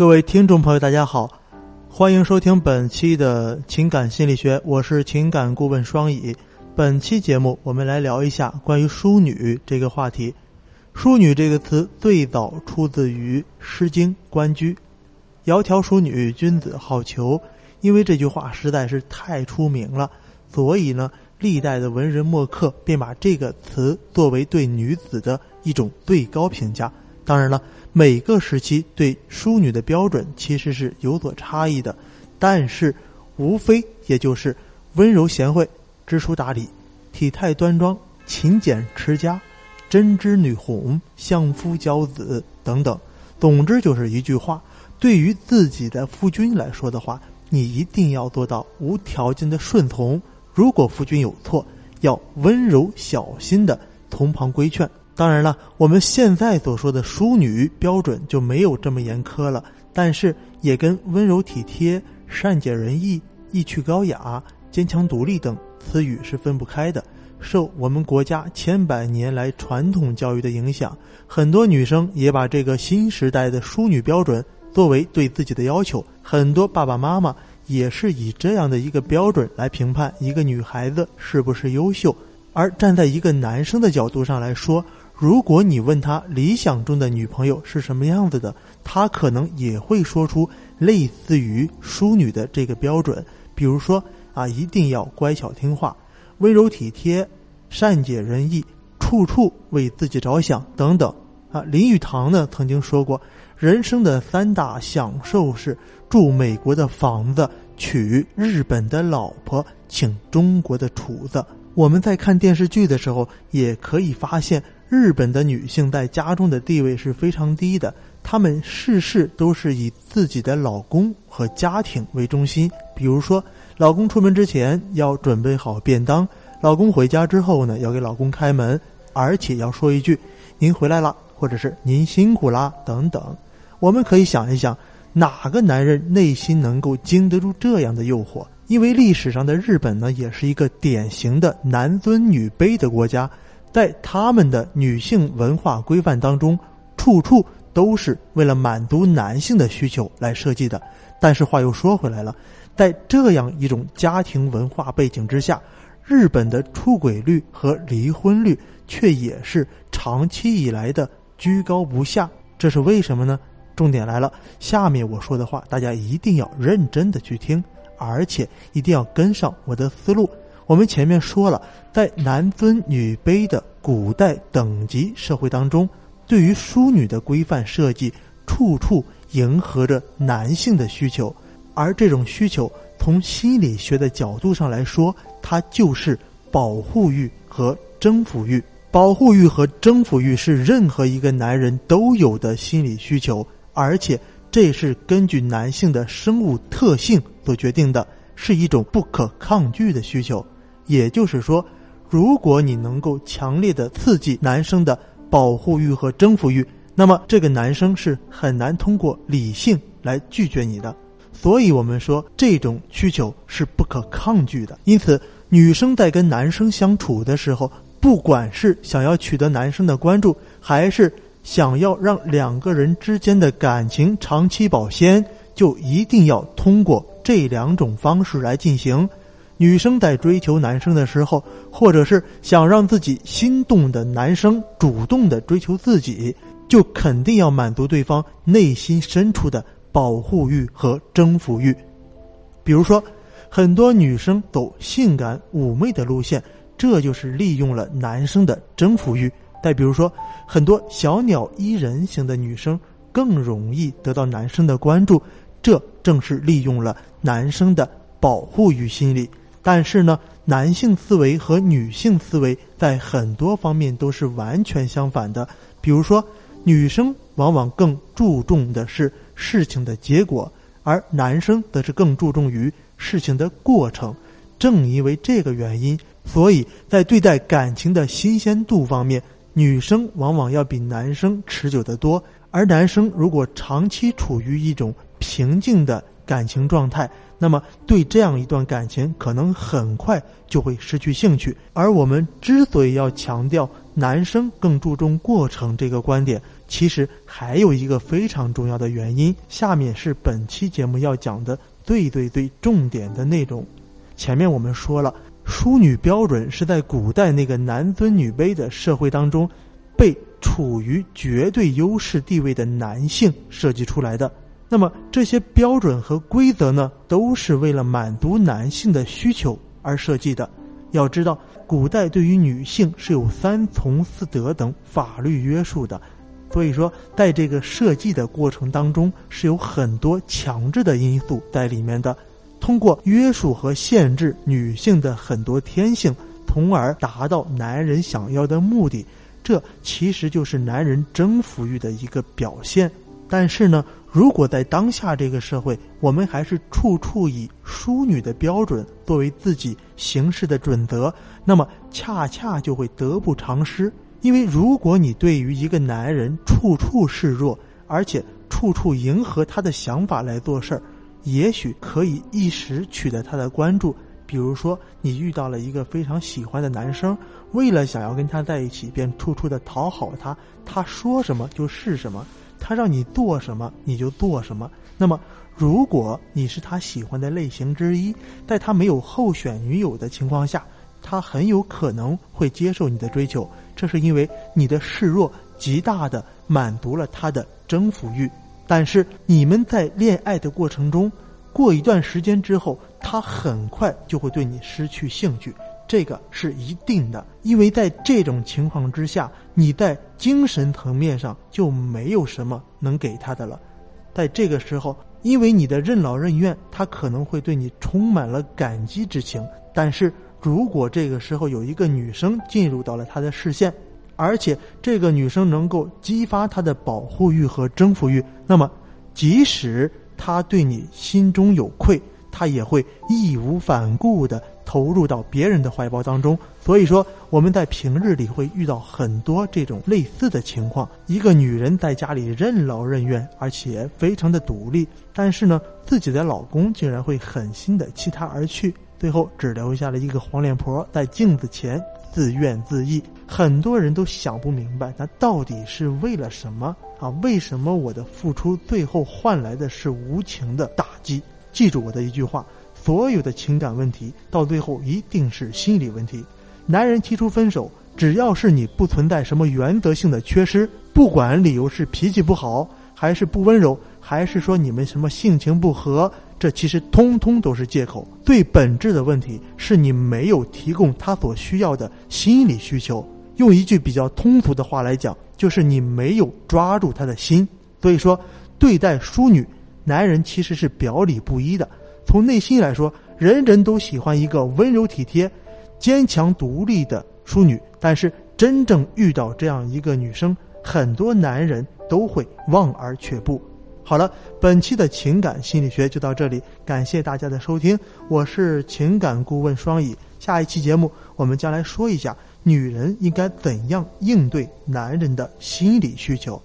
各位听众朋友，大家好，欢迎收听本期的情感心理学，我是情感顾问双乙。本期节目，我们来聊一下关于淑女这个话题。淑女这个词最早出自于《诗经·关雎》，“窈窕淑女，君子好逑。”因为这句话实在是太出名了，所以呢，历代的文人墨客便把这个词作为对女子的一种最高评价。当然了。每个时期对淑女的标准其实是有所差异的，但是无非也就是温柔贤惠、知书达理、体态端庄、勤俭持家、针织女红、相夫教子等等。总之就是一句话：对于自己的夫君来说的话，你一定要做到无条件的顺从。如果夫君有错，要温柔小心的从旁规劝。当然了，我们现在所说的淑女标准就没有这么严苛了，但是也跟温柔体贴、善解人意、意趣高雅、坚强独立等词语是分不开的。受我们国家千百年来传统教育的影响，很多女生也把这个新时代的淑女标准作为对自己的要求。很多爸爸妈妈也是以这样的一个标准来评判一个女孩子是不是优秀。而站在一个男生的角度上来说，如果你问他理想中的女朋友是什么样子的，他可能也会说出类似于淑女的这个标准，比如说啊，一定要乖巧听话、温柔体贴、善解人意、处处为自己着想等等。啊，林语堂呢曾经说过，人生的三大享受是住美国的房子、娶日本的老婆、请中国的厨子。我们在看电视剧的时候，也可以发现。日本的女性在家中的地位是非常低的，她们事事都是以自己的老公和家庭为中心。比如说，老公出门之前要准备好便当，老公回家之后呢，要给老公开门，而且要说一句“您回来了”或者是“您辛苦啦”等等。我们可以想一想，哪个男人内心能够经得住这样的诱惑？因为历史上的日本呢，也是一个典型的男尊女卑的国家。在他们的女性文化规范当中，处处都是为了满足男性的需求来设计的。但是话又说回来了，在这样一种家庭文化背景之下，日本的出轨率和离婚率却也是长期以来的居高不下。这是为什么呢？重点来了，下面我说的话大家一定要认真的去听，而且一定要跟上我的思路。我们前面说了，在男尊女卑的古代等级社会当中，对于淑女的规范设计，处处迎合着男性的需求，而这种需求从心理学的角度上来说，它就是保护欲和征服欲。保护欲和征服欲是任何一个男人都有的心理需求，而且这是根据男性的生物特性所决定的，是一种不可抗拒的需求。也就是说，如果你能够强烈的刺激男生的保护欲和征服欲，那么这个男生是很难通过理性来拒绝你的。所以，我们说这种需求是不可抗拒的。因此，女生在跟男生相处的时候，不管是想要取得男生的关注，还是想要让两个人之间的感情长期保鲜，就一定要通过这两种方式来进行。女生在追求男生的时候，或者是想让自己心动的男生主动的追求自己，就肯定要满足对方内心深处的保护欲和征服欲。比如说，很多女生走性感妩媚的路线，这就是利用了男生的征服欲；再比如说，很多小鸟依人型的女生更容易得到男生的关注，这正是利用了男生的保护欲心理。但是呢，男性思维和女性思维在很多方面都是完全相反的。比如说，女生往往更注重的是事情的结果，而男生则是更注重于事情的过程。正因为这个原因，所以在对待感情的新鲜度方面，女生往往要比男生持久得多。而男生如果长期处于一种平静的感情状态，那么，对这样一段感情，可能很快就会失去兴趣。而我们之所以要强调男生更注重过程这个观点，其实还有一个非常重要的原因，下面是本期节目要讲的最最最重点的内容。前面我们说了，淑女标准是在古代那个男尊女卑的社会当中，被处于绝对优势地位的男性设计出来的。那么这些标准和规则呢，都是为了满足男性的需求而设计的。要知道，古代对于女性是有三从四德等法律约束的，所以说在这个设计的过程当中是有很多强制的因素在里面的。通过约束和限制女性的很多天性，从而达到男人想要的目的，这其实就是男人征服欲的一个表现。但是呢，如果在当下这个社会，我们还是处处以淑女的标准作为自己行事的准则，那么恰恰就会得不偿失。因为如果你对于一个男人处处示弱，而且处处迎合他的想法来做事儿，也许可以一时取得他的关注。比如说，你遇到了一个非常喜欢的男生，为了想要跟他在一起，便处处的讨好他，他说什么就是什么。他让你做什么，你就做什么。那么，如果你是他喜欢的类型之一，在他没有候选女友的情况下，他很有可能会接受你的追求。这是因为你的示弱极大的满足了他的征服欲。但是，你们在恋爱的过程中，过一段时间之后，他很快就会对你失去兴趣。这个是一定的，因为在这种情况之下，你在精神层面上就没有什么能给他的了。在这个时候，因为你的任劳任怨，他可能会对你充满了感激之情。但是如果这个时候有一个女生进入到了他的视线，而且这个女生能够激发他的保护欲和征服欲，那么即使他对你心中有愧，他也会义无反顾的。投入到别人的怀抱当中，所以说我们在平日里会遇到很多这种类似的情况。一个女人在家里任劳任怨，而且非常的独立，但是呢，自己的老公竟然会狠心的弃她而去，最后只留下了一个黄脸婆在镜子前自怨自艾。很多人都想不明白，那到底是为了什么啊？为什么我的付出最后换来的是无情的打击？记住我的一句话。所有的情感问题到最后一定是心理问题。男人提出分手，只要是你不存在什么原则性的缺失，不管理由是脾气不好，还是不温柔，还是说你们什么性情不合，这其实通通都是借口。最本质的问题是你没有提供他所需要的心理需求。用一句比较通俗的话来讲，就是你没有抓住他的心。所以说，对待淑女，男人其实是表里不一的。从内心来说，人人都喜欢一个温柔体贴、坚强独立的淑女。但是，真正遇到这样一个女生，很多男人都会望而却步。好了，本期的情感心理学就到这里，感谢大家的收听，我是情感顾问双乙。下一期节目，我们将来说一下女人应该怎样应对男人的心理需求。